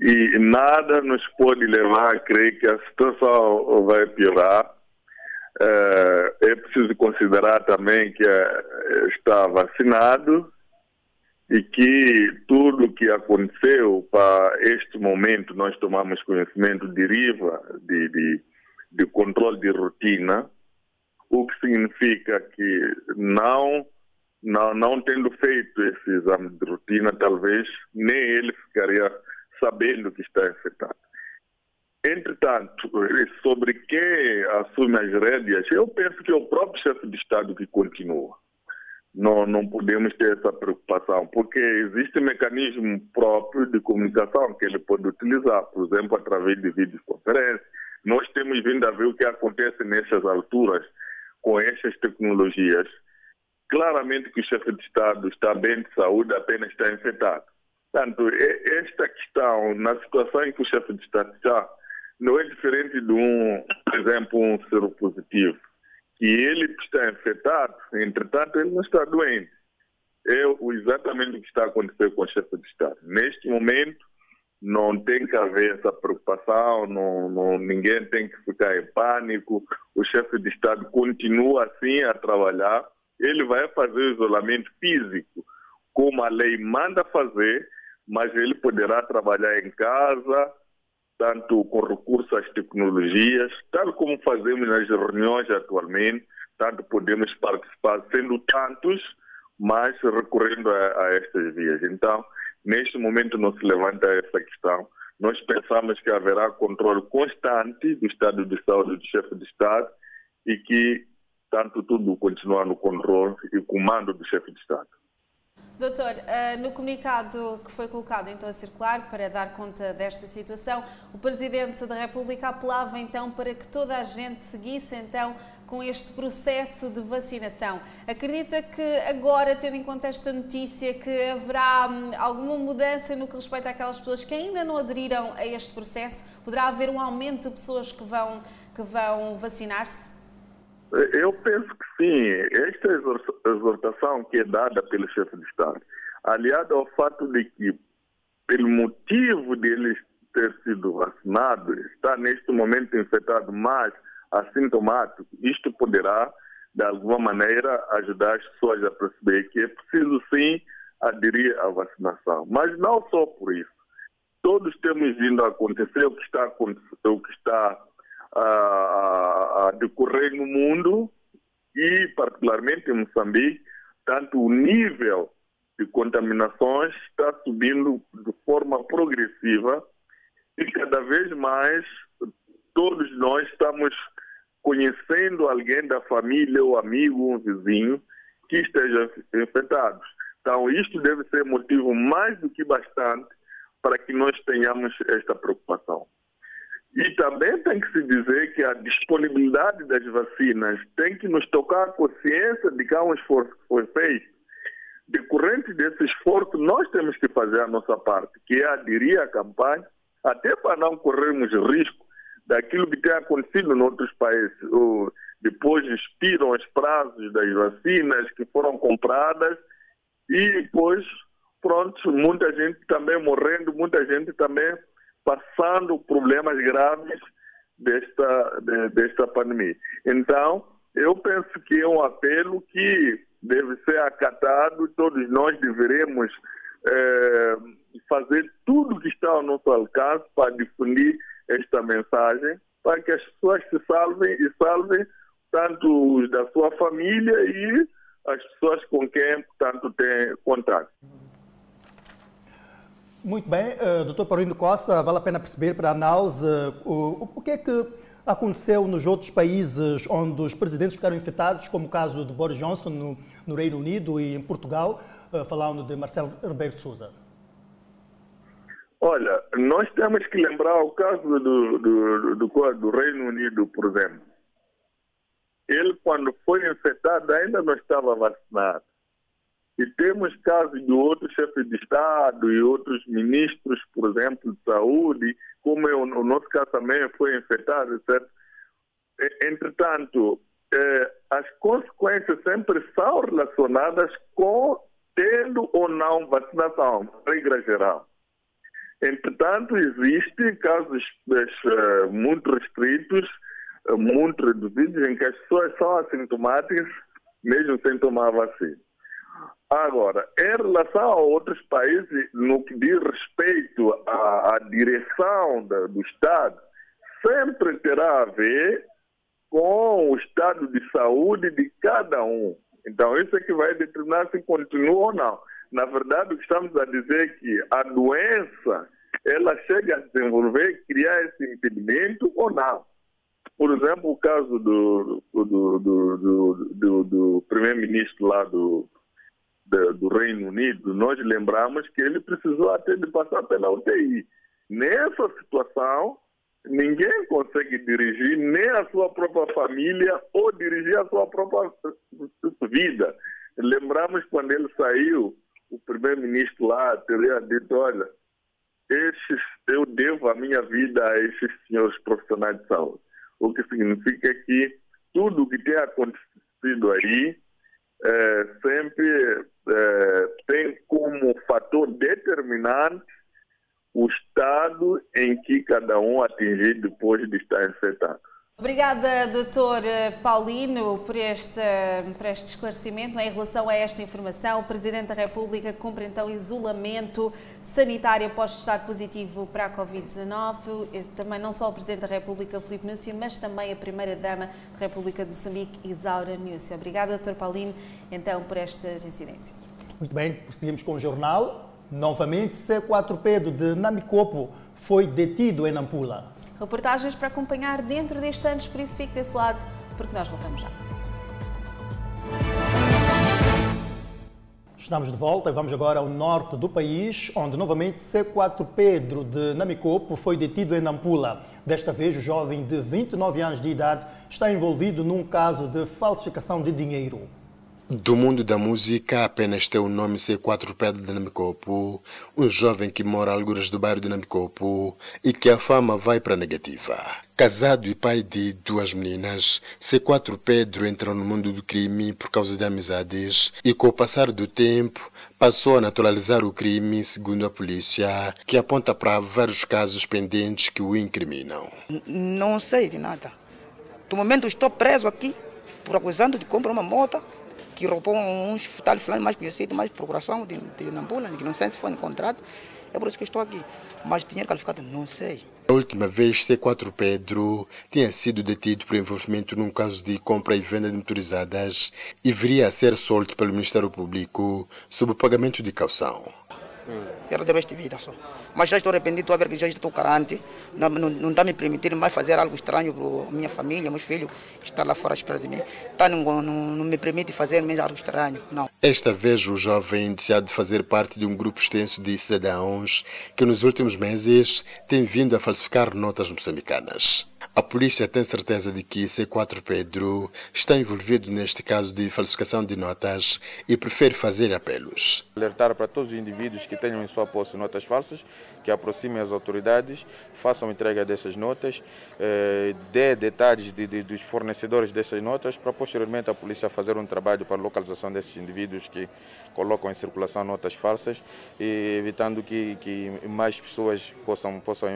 E nada nos pode levar a crer que a situação vai piorar. Uh, é preciso considerar também que está vacinado e que tudo o que aconteceu para este momento nós tomamos conhecimento deriva de, de, de controle de rotina, o que significa que não, não, não tendo feito esse exame de rotina, talvez nem ele ficaria sabendo que está infectado. Entretanto, sobre quem assume as rédeas, eu penso que é o próprio chefe de Estado que continua não, não podemos ter essa preocupação, porque existe um mecanismo próprio de comunicação que ele pode utilizar, por exemplo, através de videoconferência. Nós temos vindo a ver o que acontece nessas alturas com essas tecnologias. Claramente que o chefe de Estado está bem de saúde, apenas está infectado. Portanto, esta questão, na situação em que o chefe de Estado está, não é diferente de um, por exemplo, um soro positivo que ele está infectado, entretanto, ele não está doente. É exatamente o que está acontecendo com o chefe de Estado. Neste momento, não tem que haver essa preocupação, não, não, ninguém tem que ficar em pânico. O chefe de Estado continua assim a trabalhar. Ele vai fazer o isolamento físico, como a lei manda fazer, mas ele poderá trabalhar em casa, tanto com recurso às tecnologias, tal como fazemos nas reuniões atualmente, tanto podemos participar sendo tantos, mas recorrendo a, a estas vias. Então, neste momento não se levanta essa questão. Nós pensamos que haverá controle constante do estado de saúde do chefe de Estado e que tanto tudo continuar no controle e comando do chefe de Estado. Doutor, eh, no comunicado que foi colocado então a circular para dar conta desta situação, o Presidente da República apelava então para que toda a gente seguisse então com este processo de vacinação. Acredita que agora, tendo em conta esta notícia, que haverá hum, alguma mudança no que respeita àquelas pessoas que ainda não aderiram a este processo? Poderá haver um aumento de pessoas que vão, que vão vacinar-se? Eu penso que sim. Esta exortação que é dada pelo chefe de Estado, aliada ao fato de que, pelo motivo de ele ter sido vacinado, está neste momento infectado mais assintomático, isto poderá, de alguma maneira, ajudar as pessoas a perceber que é preciso sim aderir à vacinação. Mas não só por isso. Todos temos vindo a acontecer o que está, o que está a, a decorrer no mundo e, particularmente em Moçambique, tanto o nível de contaminações está subindo de forma progressiva e cada vez mais todos nós estamos conhecendo alguém da família ou amigo, um vizinho que esteja infectado. Então, isto deve ser motivo mais do que bastante para que nós tenhamos esta preocupação. E também tem que se dizer que a disponibilidade das vacinas tem que nos tocar a consciência de que há um esforço que foi feito. Decorrente desse esforço, nós temos que fazer a nossa parte, que é aderir à campanha, até para não corrermos risco daquilo que tem acontecido em outros países. Depois expiram os prazos das vacinas que foram compradas e depois, pronto, muita gente também morrendo, muita gente também passando problemas graves desta, de, desta pandemia. Então, eu penso que é um apelo que deve ser acatado, todos nós deveremos é, fazer tudo que está ao nosso alcance para difundir esta mensagem, para que as pessoas se salvem e salvem tanto os da sua família e as pessoas com quem tanto tem contato. Muito bem, uh, doutor Paulino Costa, vale a pena perceber para a análise uh, o, o que é que aconteceu nos outros países onde os presidentes ficaram infectados, como o caso de Boris Johnson no, no Reino Unido e em Portugal, uh, falando de Marcelo Rebelo de Sousa. Olha, nós temos que lembrar o caso do, do, do, do Reino Unido, por exemplo. Ele, quando foi infectado, ainda não estava vacinado. E temos casos de outros chefes de Estado e outros ministros, por exemplo, de saúde, como é o, o nosso caso também foi infectado, etc. Entretanto, eh, as consequências sempre são relacionadas com tendo ou não vacinação, regra geral. Entretanto, existem casos uh, muito restritos, uh, muito reduzidos, em que as pessoas são assintomáticas, mesmo sem tomar vacina. Agora, em relação a outros países, no que diz respeito à, à direção da, do Estado, sempre terá a ver com o estado de saúde de cada um. Então, isso é que vai determinar se continua ou não. Na verdade, o que estamos a dizer é que a doença, ela chega a desenvolver, criar esse impedimento ou não. Por exemplo, o caso do, do, do, do, do primeiro-ministro lá do, do Reino Unido, nós lembramos que ele precisou até de passar pela UTI. Nessa situação, ninguém consegue dirigir nem a sua própria família ou dirigir a sua própria vida. Lembramos quando ele saiu, o primeiro-ministro lá teria dito, olha, esses, eu devo a minha vida a esses senhores profissionais de saúde. O que significa que tudo o que tem acontecido aí é, sempre é, tem como fator determinante o estado em que cada um atingir depois de estar infectado. Obrigada, doutor Paulino, por este, por este esclarecimento em relação a esta informação. O Presidente da República cumpre então isolamento sanitário após estar positivo para a Covid-19. Também não só o Presidente da República, Filipe Núcio, mas também a Primeira-Dama da República de Moçambique, Isaura Núcio. Obrigada, doutor Paulino, então, por estas incidências. Muito bem, prosseguimos com o jornal. Novamente, C4 Pedro de Namicopo foi detido em Nampula. Reportagens para acompanhar dentro deste ano, por isso fique desse lado, porque nós voltamos já. Estamos de volta e vamos agora ao norte do país, onde novamente C4 Pedro de Namicopo foi detido em Nampula. Desta vez, o jovem de 29 anos de idade está envolvido num caso de falsificação de dinheiro. Do mundo da música, apenas tem o nome C4 Pedro de Namicopo, um jovem que mora a alguras do bairro de Namicopo e que a fama vai para negativa. Casado e pai de duas meninas, C4 Pedro entrou no mundo do crime por causa de amizades e, com o passar do tempo, passou a naturalizar o crime, segundo a polícia, que aponta para vários casos pendentes que o incriminam. Não sei de nada. Do momento estou preso aqui por acusando de comprar uma moto que roubou uns tal fulano mais conhecido, mais procuração de, de Nampula, que não sei se foi encontrado. É por isso que estou aqui. Mas dinheiro qualificado, não sei. A última vez, C4 Pedro tinha sido detido por envolvimento num caso de compra e venda de motorizadas e viria a ser solto pelo Ministério Público sob o pagamento de caução. Quero ter esta vida só. Mas já estou arrependido, estou a ver que já estou carente. Não, não, não está me permitindo mais fazer algo estranho para minha família, meus filhos, que estão lá fora à espera de mim. Tá, não, não, não me permite fazer mesmo algo estranho, não. Esta vez o jovem decide fazer parte de um grupo extenso de cidadãos que nos últimos meses tem vindo a falsificar notas moçambicanas. A polícia tem certeza de que C4 Pedro está envolvido neste caso de falsificação de notas e prefere fazer apelos. Alertar para todos os indivíduos que tenham sua posse notas falsas, que aproximem as autoridades, façam entrega dessas notas, eh, dê detalhes de, de, dos fornecedores dessas notas, para posteriormente a polícia fazer um trabalho para localização desses indivíduos que colocam em circulação notas falsas e evitando que, que mais pessoas possam, possam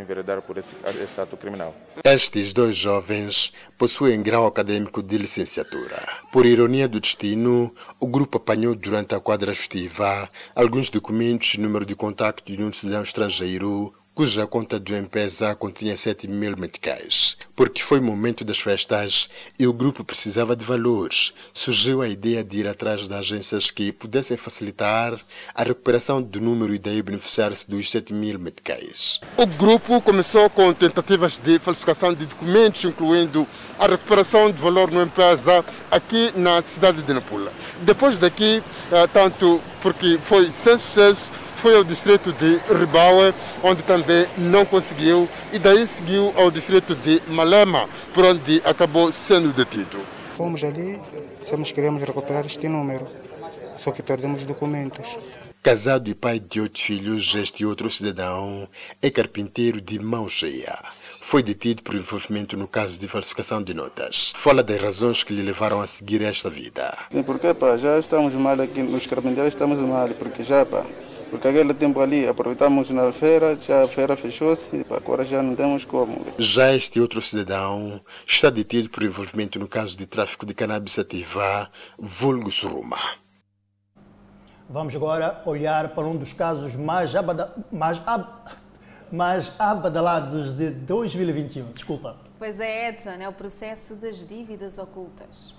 enveredar por esse, esse ato criminal. Estes dois jovens possuem grau acadêmico de licenciatura. Por ironia do destino, o grupo apanhou durante a quadra festiva alguns documentos número de contacto de um cidadão estrangeiro cuja conta do M-Pesa continha 7 mil meticais. Porque foi momento das festas e o grupo precisava de valores, surgiu a ideia de ir atrás de agências que pudessem facilitar a recuperação do número e daí beneficiar-se dos 7 mil meticais. O grupo começou com tentativas de falsificação de documentos, incluindo a recuperação de valor no M-Pesa aqui na cidade de Nampula. Depois daqui, eh, tanto porque foi sem sucesso, foi ao distrito de Ribaue, onde também não conseguiu, e daí seguiu ao distrito de Malema, por onde acabou sendo detido. Fomos ali, dissemos que queríamos recuperar este número, só que perdemos documentos. Casado e pai de oito filhos, este outro cidadão é carpinteiro de mão cheia. Foi detido por envolvimento no caso de falsificação de notas. Fala das razões que lhe levaram a seguir esta vida. Sim, porque pá, já estamos mal aqui, nos carpinteiros estamos mal, porque já pá, porque aquele tempo ali aproveitamos na feira, já a feira fechou-se, agora já não temos como. Já este outro cidadão está detido por envolvimento no caso de tráfico de cannabis ativa, vulgo suruma. Vamos agora olhar para um dos casos mais, abada, mais, ab, mais abadalados de 2021. Desculpa. Pois é, Edson, é o processo das dívidas ocultas.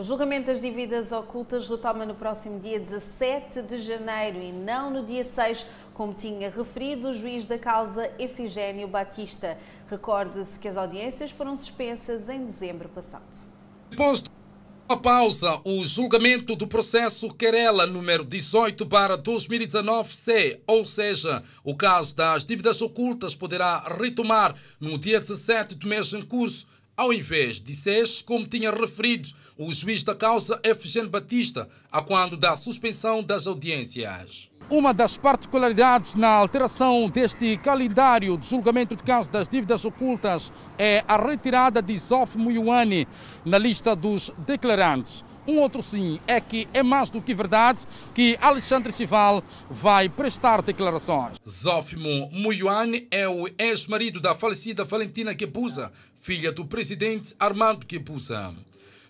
O julgamento das dívidas ocultas retoma no próximo dia 17 de janeiro e não no dia 6, como tinha referido o juiz da causa Efigênio Batista. Recorde-se que as audiências foram suspensas em dezembro passado. De uma pausa, o julgamento do processo Querela número 18 para 2019-C, ou seja, o caso das dívidas ocultas, poderá retomar no dia 17 do mês em curso, ao invés de seis, como tinha referido o juiz da causa Efigênio Batista, a quando da suspensão das audiências. Uma das particularidades na alteração deste calendário de julgamento de casos das dívidas ocultas é a retirada de Zof Muyuani na lista dos declarantes. Um outro sim é que é mais do que verdade que Alexandre Chival vai prestar declarações. Zófimo Muyuani é o ex-marido da falecida Valentina Quebuza, filha do presidente Armando Quebuza.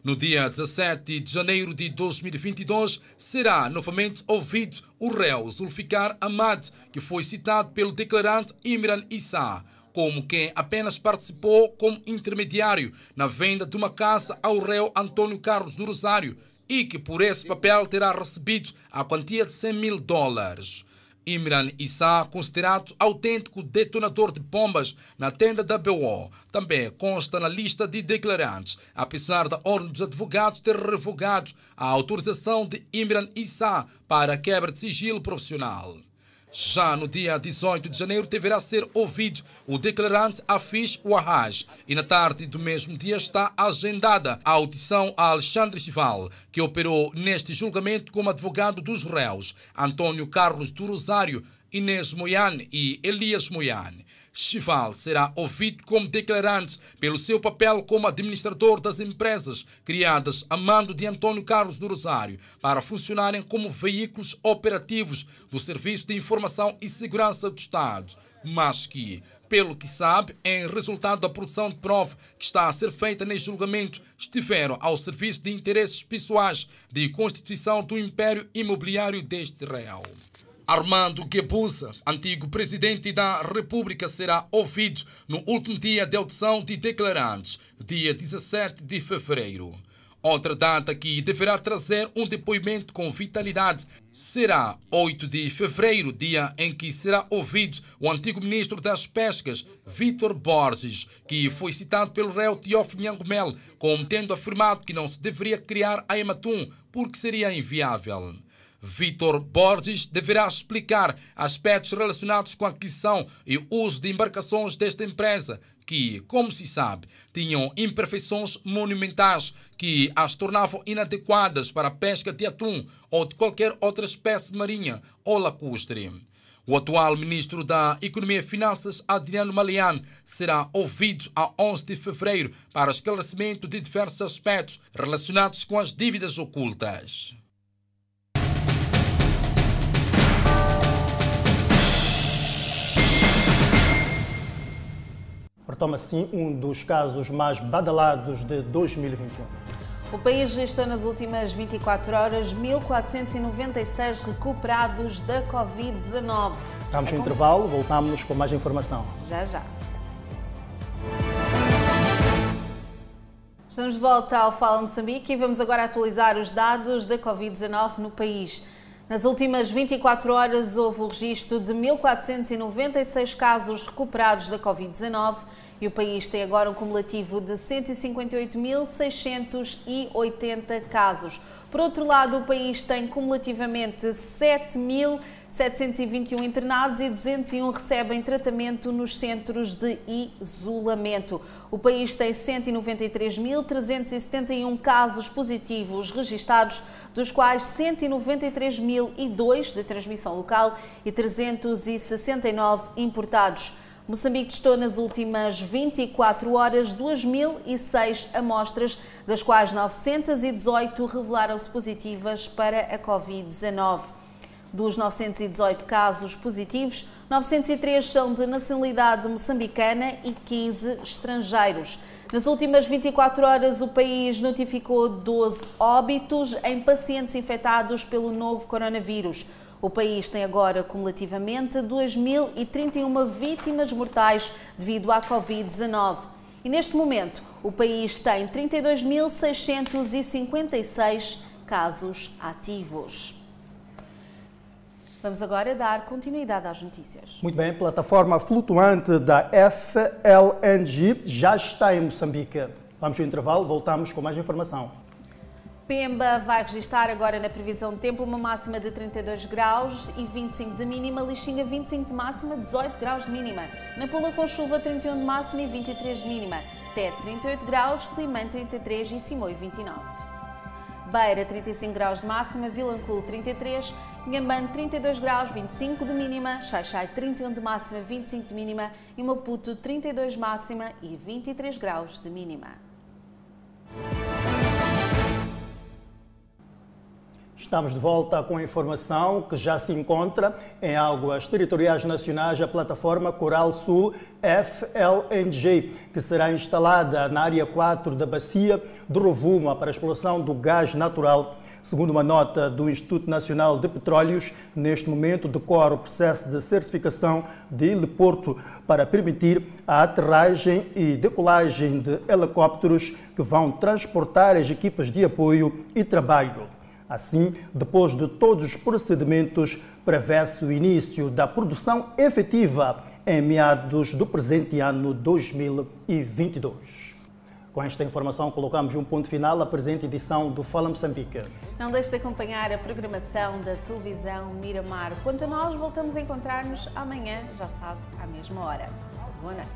No dia 17 de janeiro de 2022, será novamente ouvido o réu Zulficar Ahmad, que foi citado pelo declarante Imran Issa como quem apenas participou como intermediário na venda de uma casa ao réu Antônio Carlos do Rosário e que por esse papel terá recebido a quantia de 100 mil dólares. Imran Issa, considerado autêntico detonador de bombas na tenda da BO, também consta na lista de declarantes, apesar da Ordem dos Advogados ter revogado a autorização de Imran Issa para quebra de sigilo profissional. Já no dia 18 de janeiro deverá ser ouvido o declarante Afish Wahaj e na tarde do mesmo dia está agendada a audição a Alexandre Chival, que operou neste julgamento como advogado dos réus Antônio Carlos do Rosário, Inês Moiane e Elias Moiane. Chival será ouvido como declarante pelo seu papel como administrador das empresas criadas a mando de Antônio Carlos do Rosário para funcionarem como veículos operativos do Serviço de Informação e Segurança do Estado, mas que, pelo que sabe, em resultado da produção de prova que está a ser feita neste julgamento, estiveram ao serviço de interesses pessoais de constituição do império imobiliário deste réu. Armando Guebuza, antigo presidente da República, será ouvido no último dia de audição de declarantes, dia 17 de fevereiro. Outra data que deverá trazer um depoimento com vitalidade será 8 de fevereiro, dia em que será ouvido o antigo ministro das Pescas, Vitor Borges, que foi citado pelo réu Teófilo Nhangomel como tendo afirmado que não se deveria criar a Ematum porque seria inviável. Vitor Borges deverá explicar aspectos relacionados com a aquisição e uso de embarcações desta empresa, que, como se sabe, tinham imperfeições monumentais que as tornavam inadequadas para a pesca de atum ou de qualquer outra espécie marinha ou lacustre. O atual ministro da Economia e Finanças, Adriano Malian, será ouvido a 11 de fevereiro para esclarecimento de diversos aspectos relacionados com as dívidas ocultas. Retoma assim um dos casos mais badalados de 2021. O país registrou nas últimas 24 horas 1.496 recuperados da Covid-19. Estamos no intervalo, voltamos com mais informação. Já, já. Estamos de volta ao Fala Moçambique e vamos agora atualizar os dados da Covid-19 no país. Nas últimas 24 horas houve o registro de 1.496 casos recuperados da Covid-19 e o país tem agora um cumulativo de 158.680 casos. Por outro lado, o país tem cumulativamente 7.721 internados e 201 recebem tratamento nos centros de isolamento. O país tem 193.371 casos positivos registados, dos quais 193.002 de transmissão local e 369 importados. Moçambique testou nas últimas 24 horas 2.006 amostras, das quais 918 revelaram-se positivas para a Covid-19. Dos 918 casos positivos, 903 são de nacionalidade moçambicana e 15 estrangeiros. Nas últimas 24 horas, o país notificou 12 óbitos em pacientes infectados pelo novo coronavírus. O país tem agora cumulativamente 2.031 vítimas mortais devido à Covid-19. E neste momento, o país tem 32.656 casos ativos. Vamos agora dar continuidade às notícias. Muito bem, a plataforma flutuante da FLNG já está em Moçambique. Vamos ao intervalo, voltamos com mais informação. Pemba vai registrar agora na previsão de tempo uma máxima de 32 graus e 25 de mínima, Lixinga 25 de máxima, 18 graus de mínima. Nampula com chuva 31 de máxima e 23 de mínima. Tete 38 graus, Climã 33 e Simões 29. Beira 35 graus de máxima, Vilanculo 33, Inhambane 32 graus, 25 de mínima, Xaixai 31 de máxima, 25 de mínima e Maputo 32 de máxima e 23 graus de mínima. Estamos de volta com a informação que já se encontra em águas territoriais nacionais a plataforma Coral Sul FLNG, que será instalada na área 4 da bacia de Rovuma para a exploração do gás natural. Segundo uma nota do Instituto Nacional de Petróleos, neste momento decorre o processo de certificação de heliporto para permitir a aterragem e decolagem de helicópteros que vão transportar as equipas de apoio e trabalho. Assim, depois de todos os procedimentos, prevê-se o início da produção efetiva em meados do presente ano 2022. Com esta informação, colocamos um ponto final à presente edição do Fala Moçambique. Não deixe de acompanhar a programação da televisão Miramar. Quanto a nós, voltamos a encontrar-nos amanhã, já sabe, à mesma hora. Boa noite.